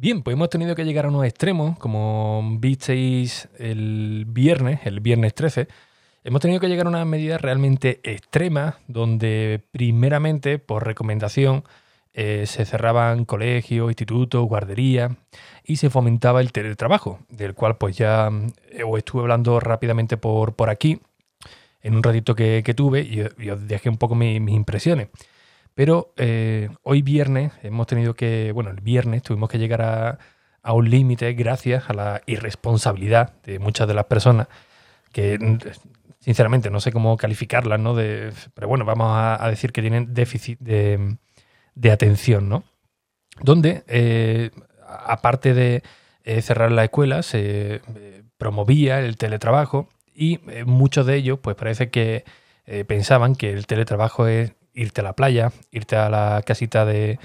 Bien, pues hemos tenido que llegar a unos extremos, como visteis el viernes, el viernes 13, hemos tenido que llegar a unas medidas realmente extremas, donde primeramente, por recomendación, eh, se cerraban colegios, institutos, guarderías y se fomentaba el teletrabajo, del cual pues ya eh, os estuve hablando rápidamente por, por aquí, en un ratito que, tuve, y, os dejé un poco mis impresiones. Pero eh, hoy viernes hemos tenido que, bueno, el viernes tuvimos que llegar a, un límite gracias a la irresponsabilidad de muchas de las personas que sinceramente no sé cómo calificarlas, ¿no? De, pero bueno, vamos a, decir que tienen déficit de, atención, ¿no? Donde, eh, aparte de eh, cerrar la escuela, se promovía el teletrabajo y muchos de ellos, pues parece que pensaban que el teletrabajo es irte a la playa, irte a la casita de,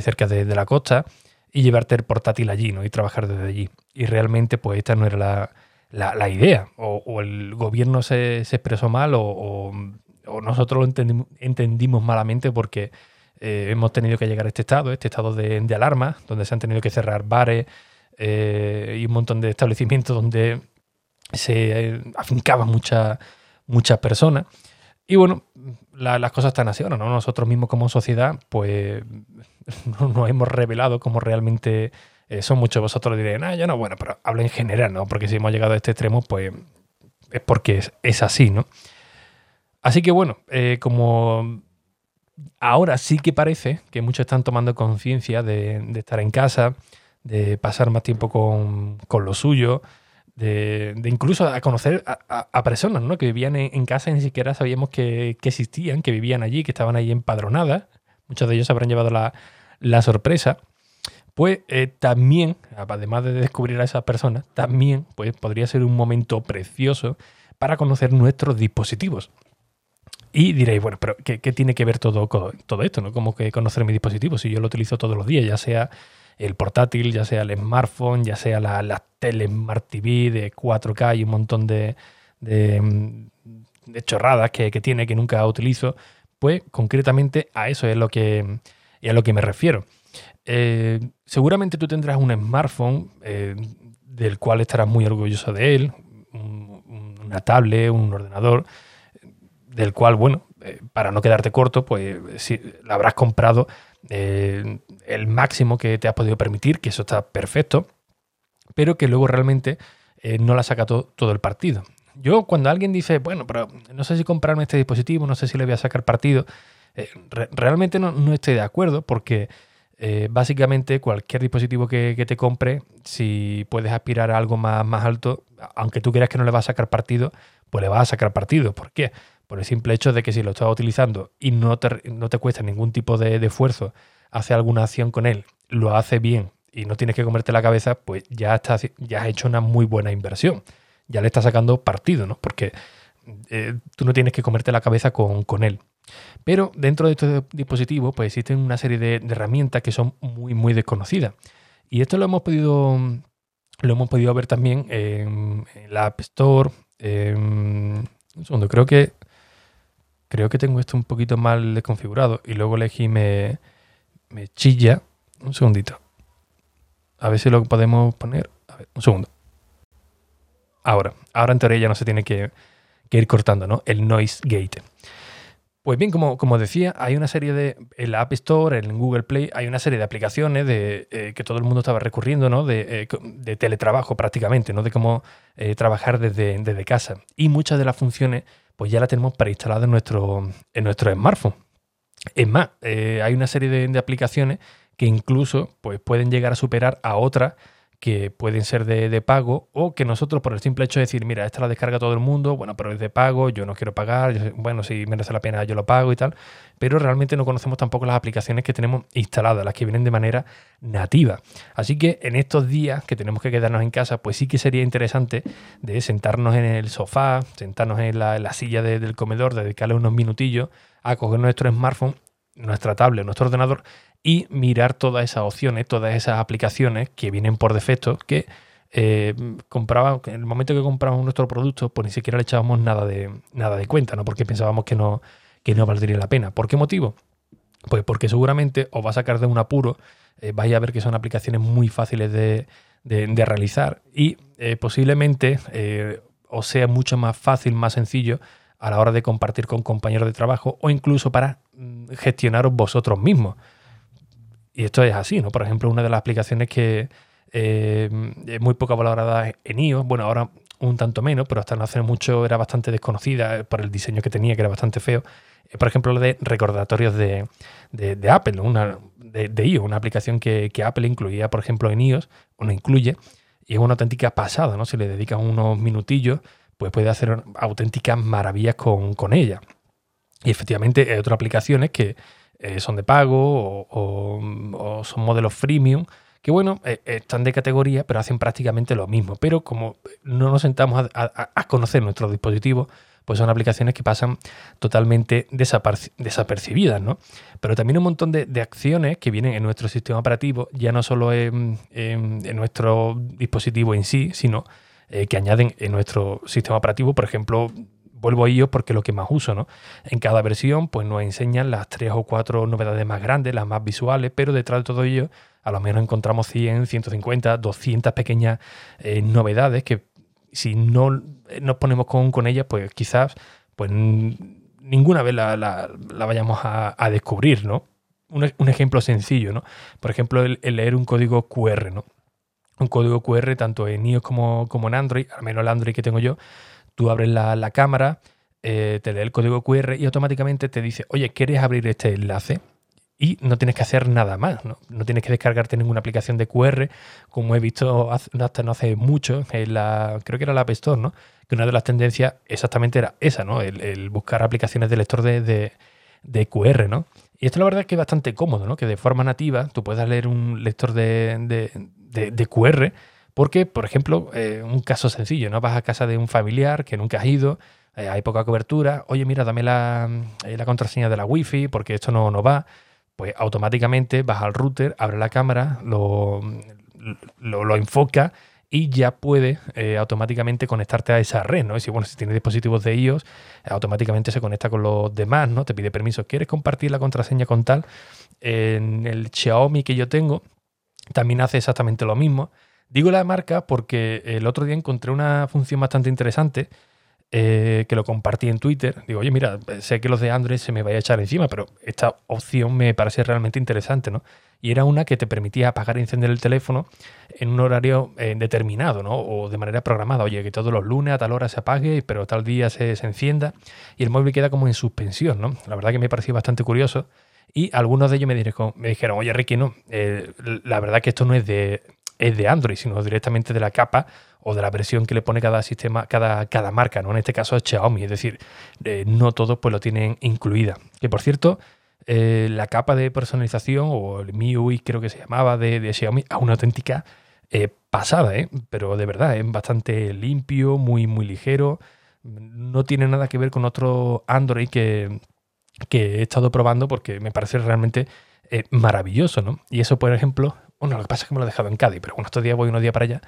cerca de, la costa y llevarte el portátil allí, ¿no? Y trabajar desde allí. Y realmente, pues esta no era la, idea. O, el gobierno se, expresó mal o, nosotros lo entendimos, malamente porque eh, hemos tenido que llegar a este estado, este estado de, alarma, donde se han tenido que cerrar bares eh, y un montón de establecimientos donde se eh, afincaban muchas muchas personas. Y bueno, las cosas están así ¿no? Nosotros mismos como sociedad, pues no hemos revelado como realmente eh, son muchos. Vosotros diréis, ah, ya no, bueno, pero hablo en general, ¿no? Porque si hemos llegado a este extremo, pues es porque es, así, ¿no? Así que bueno, eh, como ahora sí que parece que muchos están tomando conciencia de, estar en casa, de pasar más tiempo con, con lo suyo, de, incluso a conocer a, personas ¿no? que vivían en, casa y ni siquiera sabíamos que, existían, que vivían allí, que estaban ahí empadronadas. Muchos de ellos habrán llevado la, sorpresa. Pues eh, también, además de descubrir a esas personas, también pues, podría ser un momento precioso para conocer nuestros dispositivos. Y diréis, bueno, pero ¿qué, tiene que ver todo, todo esto? ¿no? Como que conocer mi dispositivo si yo lo utilizo todos los días, ya sea el portátil, ya sea el smartphone, ya sea la, tele Smart TV de 4K y un montón de, chorradas que, tiene que nunca utilizo, pues concretamente a eso es lo que, a lo que me refiero. Eh, seguramente tú tendrás un smartphone eh, del cual estarás muy orgulloso de él, una tablet, un ordenador, del cual, bueno, eh, para no quedarte corto, pues si la habrás comprado eh, el máximo que te has podido permitir, que eso está perfecto, pero que luego realmente eh, no la saca todo, el partido. Yo cuando alguien dice, bueno, pero no sé si comprarme este dispositivo, no sé si le voy a sacar partido, eh, realmente no, estoy de acuerdo porque básicamente cualquier dispositivo que, te compre, si puedes aspirar a algo más, más alto, aunque tú creas que no le vas a sacar partido, pues le vas a sacar partido. ¿Por qué? Por el simple hecho de que si lo estás utilizando y no te, no te cuesta ningún tipo de, esfuerzo hacer alguna acción con él, lo hace bien y no tienes que comerte la cabeza, pues ya, estás, ya has hecho una muy buena inversión. Ya le estás sacando partido, ¿no? Porque eh, tú no tienes que comerte la cabeza con, él. Pero dentro de estos dispositivos, pues existen una serie de, herramientas que son muy, muy desconocidas. Y esto lo hemos podido, lo hemos podido ver también en, la App Store. un segundo, creo que creo que tengo esto un poquito mal desconfigurado y luego elegí me, me chilla. Un segundito. A ver si lo podemos poner. A ver, un segundo. Ahora, ahora en teoría ya no se tiene que, ir cortando, ¿no? El noise gate. Pues bien, como, como, decía, hay una serie de. En la App Store, en Google Play, hay una serie de aplicaciones de, eh, que todo el mundo estaba recurriendo, ¿no? De, eh, de teletrabajo prácticamente, ¿no? De cómo eh, trabajar desde, desde, casa. Y muchas de las funciones pues ya la tenemos preinstalada en nuestro, en nuestro smartphone. Es más, eh, hay una serie de, aplicaciones que incluso pues, pueden llegar a superar a otras que pueden ser de, pago o que nosotros por el simple hecho de decir, mira, esta la descarga todo el mundo, bueno, pero es de pago, yo no quiero pagar, bueno, si merece la pena yo lo pago y tal, pero realmente no conocemos tampoco las aplicaciones que tenemos instaladas, las que vienen de manera nativa. Así que en estos días que tenemos que quedarnos en casa, pues sí que sería interesante de sentarnos en el sofá, sentarnos en la, silla del comedor, dedicarle unos minutillos a coger nuestro smartphone, nuestra tablet, nuestro ordenador y mirar todas esas opciones, todas esas aplicaciones que vienen por defecto, que eh, en el momento que compramos nuestro producto, pues ni siquiera le echábamos nada de, nada de cuenta, ¿no? Porque pensábamos que no, que no valdría la pena. ¿Por qué motivo? Pues porque seguramente os va a sacar de un apuro, eh, vais a ver que son aplicaciones muy fáciles de, realizar y eh, posiblemente os sea mucho más fácil, más sencillo a la hora de compartir con compañeros de trabajo o incluso para mm, gestionaros vosotros mismos. Y esto es así, ¿no? Por ejemplo, una de las aplicaciones que eh, es muy poco valorada en iOS, bueno, ahora un tanto menos, pero hasta no hace mucho era bastante desconocida por el diseño que tenía, que era bastante feo. Eh, por ejemplo, lo de recordatorios de, Apple, una, de, iOS, una aplicación que, Apple incluía, por ejemplo, en iOS, o no incluye, y es una auténtica pasada, ¿no? Si le dedicas unos minutillos, pues puede hacer auténticas maravillas con, con ella. Y efectivamente hay otras aplicaciones que eh, son de pago o, son modelos freemium, que bueno, eh, están de categoría, pero hacen prácticamente lo mismo. Pero como no nos sentamos a, conocer nuestros dispositivos, pues son aplicaciones que pasan totalmente desapercibidas, ¿no? Pero también un montón de, acciones que vienen en nuestro sistema operativo, ya no solo en, nuestro dispositivo en sí, sino eh, que añaden en nuestro sistema operativo, por ejemplo, vuelvo a ello porque es lo que más uso, ¿no? En cada versión, pues nos enseñan las tres o cuatro novedades más grandes, las más visuales, pero detrás de todo ello, a lo menos encontramos 100, 150, 200 pequeñas eh, novedades que si no nos ponemos con, con ellas, pues quizás pues ninguna vez la, vayamos a, descubrir, ¿no? Un, ejemplo sencillo, ¿no? Por ejemplo, el, leer un código QR, ¿no? Un código QR tanto en iOS como, como en Android, al menos el Android que tengo yo, Tú abres la, cámara, eh, te lee el código QR y automáticamente te dice, oye, ¿quieres abrir este enlace? Y no tienes que hacer nada más, ¿no? tienes que descargarte ninguna aplicación de QR, como he visto hasta no hace mucho, la, creo que era la App Store, ¿no? que una de las tendencias exactamente era esa, ¿no? el, buscar aplicaciones de lector de, QR. ¿no? Y esto la verdad es que es bastante cómodo, ¿no? que de forma nativa tú puedas leer un lector de, de QR porque, por ejemplo, eh, un caso sencillo, ¿no? Vas a casa de un familiar que nunca has ido, eh, hay poca cobertura, oye, mira, dame la, eh, la contraseña de la wifi porque esto no, va. Pues automáticamente vas al router, abre la cámara, lo, lo, enfoca y ya puede automáticamente conectarte a esa red, ¿no? Y si, bueno, si tienes dispositivos de iOS, automáticamente se conecta con los demás, ¿no? Te pide permiso. ¿Quieres compartir la contraseña con tal? En el Xiaomi que yo tengo, también hace exactamente lo mismo. Digo la marca porque el otro día encontré una función bastante interesante eh, que lo compartí en Twitter. Digo, oye, mira, sé que los de Android se me vaya a echar encima, pero esta opción me parece realmente interesante, ¿no? Y era una que te permitía apagar e encender el teléfono en un horario eh, determinado, ¿no? O de manera programada. Oye, que todos los lunes a tal hora se apague, pero tal día se, encienda y el móvil queda como en suspensión, ¿no? La verdad que me pareció bastante curioso. Y algunos de ellos me dijeron, me dijeron oye Ricky, no, eh, la verdad que esto no es de es de Android, sino directamente de la capa o de la versión que le pone cada sistema, cada, cada marca, ¿no? En este caso es Xiaomi, es decir, eh, no todos pues lo tienen incluida. Que por cierto, eh, la capa de personalización o el MIUI creo que se llamaba de, Xiaomi a una auténtica eh, pasada, ¿eh? pero de verdad es bastante limpio, muy, muy ligero. No tiene nada que ver con otro Android que, que he estado probando porque me parece realmente maravilloso, ¿no? Y eso, por ejemplo, bueno, lo que pasa es que me lo he dejado en Cádiz, pero bueno, estos días voy unos días para allá.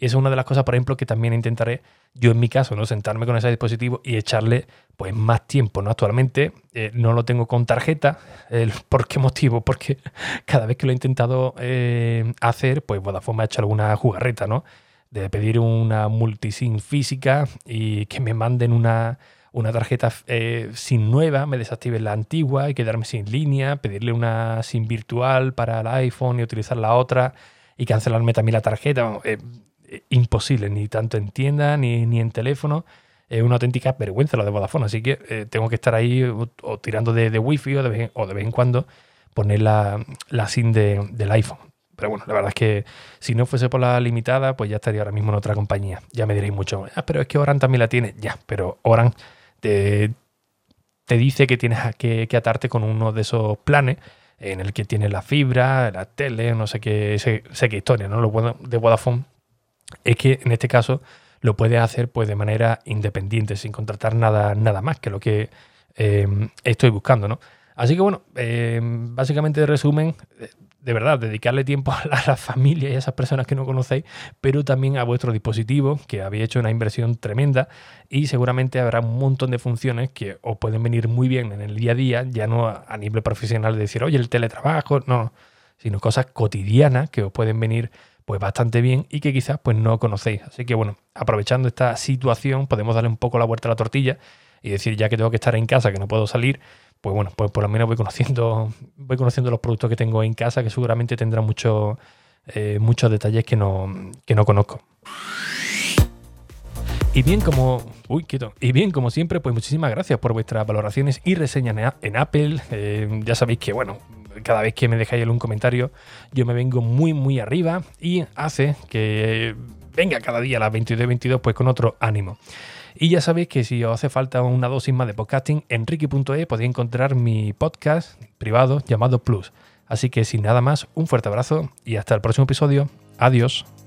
Y es una de las cosas, por ejemplo, que también intentaré, yo en mi caso, ¿no? Sentarme con ese dispositivo y echarle pues más tiempo, ¿no? Actualmente eh, no lo tengo con tarjeta. ¿Por qué motivo? Porque cada vez que lo he intentado eh, hacer, pues Vodafone me ha hecho alguna jugarreta, ¿no? De pedir una multisim física y que me manden una, una tarjeta eh, SIM nueva, me desactive la antigua y quedarme sin línea, pedirle una SIM virtual para el iPhone y utilizar la otra y cancelarme también la tarjeta. Eh, eh, imposible, ni tanto en tienda ni, ni en teléfono. Es una auténtica vergüenza lo de Vodafone, así que eh, tengo que estar ahí o, tirando de, de, wifi o de, vez, o de vez en cuando poner la, la SIM del iPhone. Pero bueno, la verdad es que si no fuese por la limitada, pues ya estaría ahora mismo en otra compañía. Ya me diréis mucho, ah, pero es que Oran también la tiene. Ya, pero Oran te, te dice que tienes que, atarte con uno de esos planes en el que tienes la fibra, la tele, no sé qué, sé, qué historia, ¿no? Lo bueno de Vodafone es que en este caso lo puedes hacer pues de manera independiente, sin contratar nada, nada más que lo que eh, estoy buscando, ¿no? Así que bueno, eh, básicamente de resumen, de verdad, dedicarle tiempo a la, familia y a esas personas que no conocéis, pero también a vuestro dispositivo, que habéis hecho una inversión tremenda y seguramente habrá un montón de funciones que os pueden venir muy bien en el día a día, ya no a, nivel profesional de decir, oye, el teletrabajo, no, sino cosas cotidianas que os pueden venir pues bastante bien y que quizás pues no conocéis. Así que bueno, aprovechando esta situación podemos darle un poco la vuelta a la tortilla y decir ya que tengo que estar en casa, que no puedo salir, pues bueno, pues por lo menos voy conociendo, voy conociendo los productos que tengo en casa, que seguramente tendrán mucho, eh, muchos detalles que no, que no conozco. Y bien, como. Uy, quieto. Y bien, como siempre, pues muchísimas gracias por vuestras valoraciones y reseñas en Apple. Eh, ya sabéis que, bueno, cada vez que me dejáis un comentario, yo me vengo muy, muy arriba y hace que venga cada día a las 22 22, pues con otro ánimo. Y ya sabéis que si os hace falta una dosis más de podcasting, en ricky.e podéis encontrar mi podcast privado llamado Plus. Así que sin nada más, un fuerte abrazo y hasta el próximo episodio. Adiós.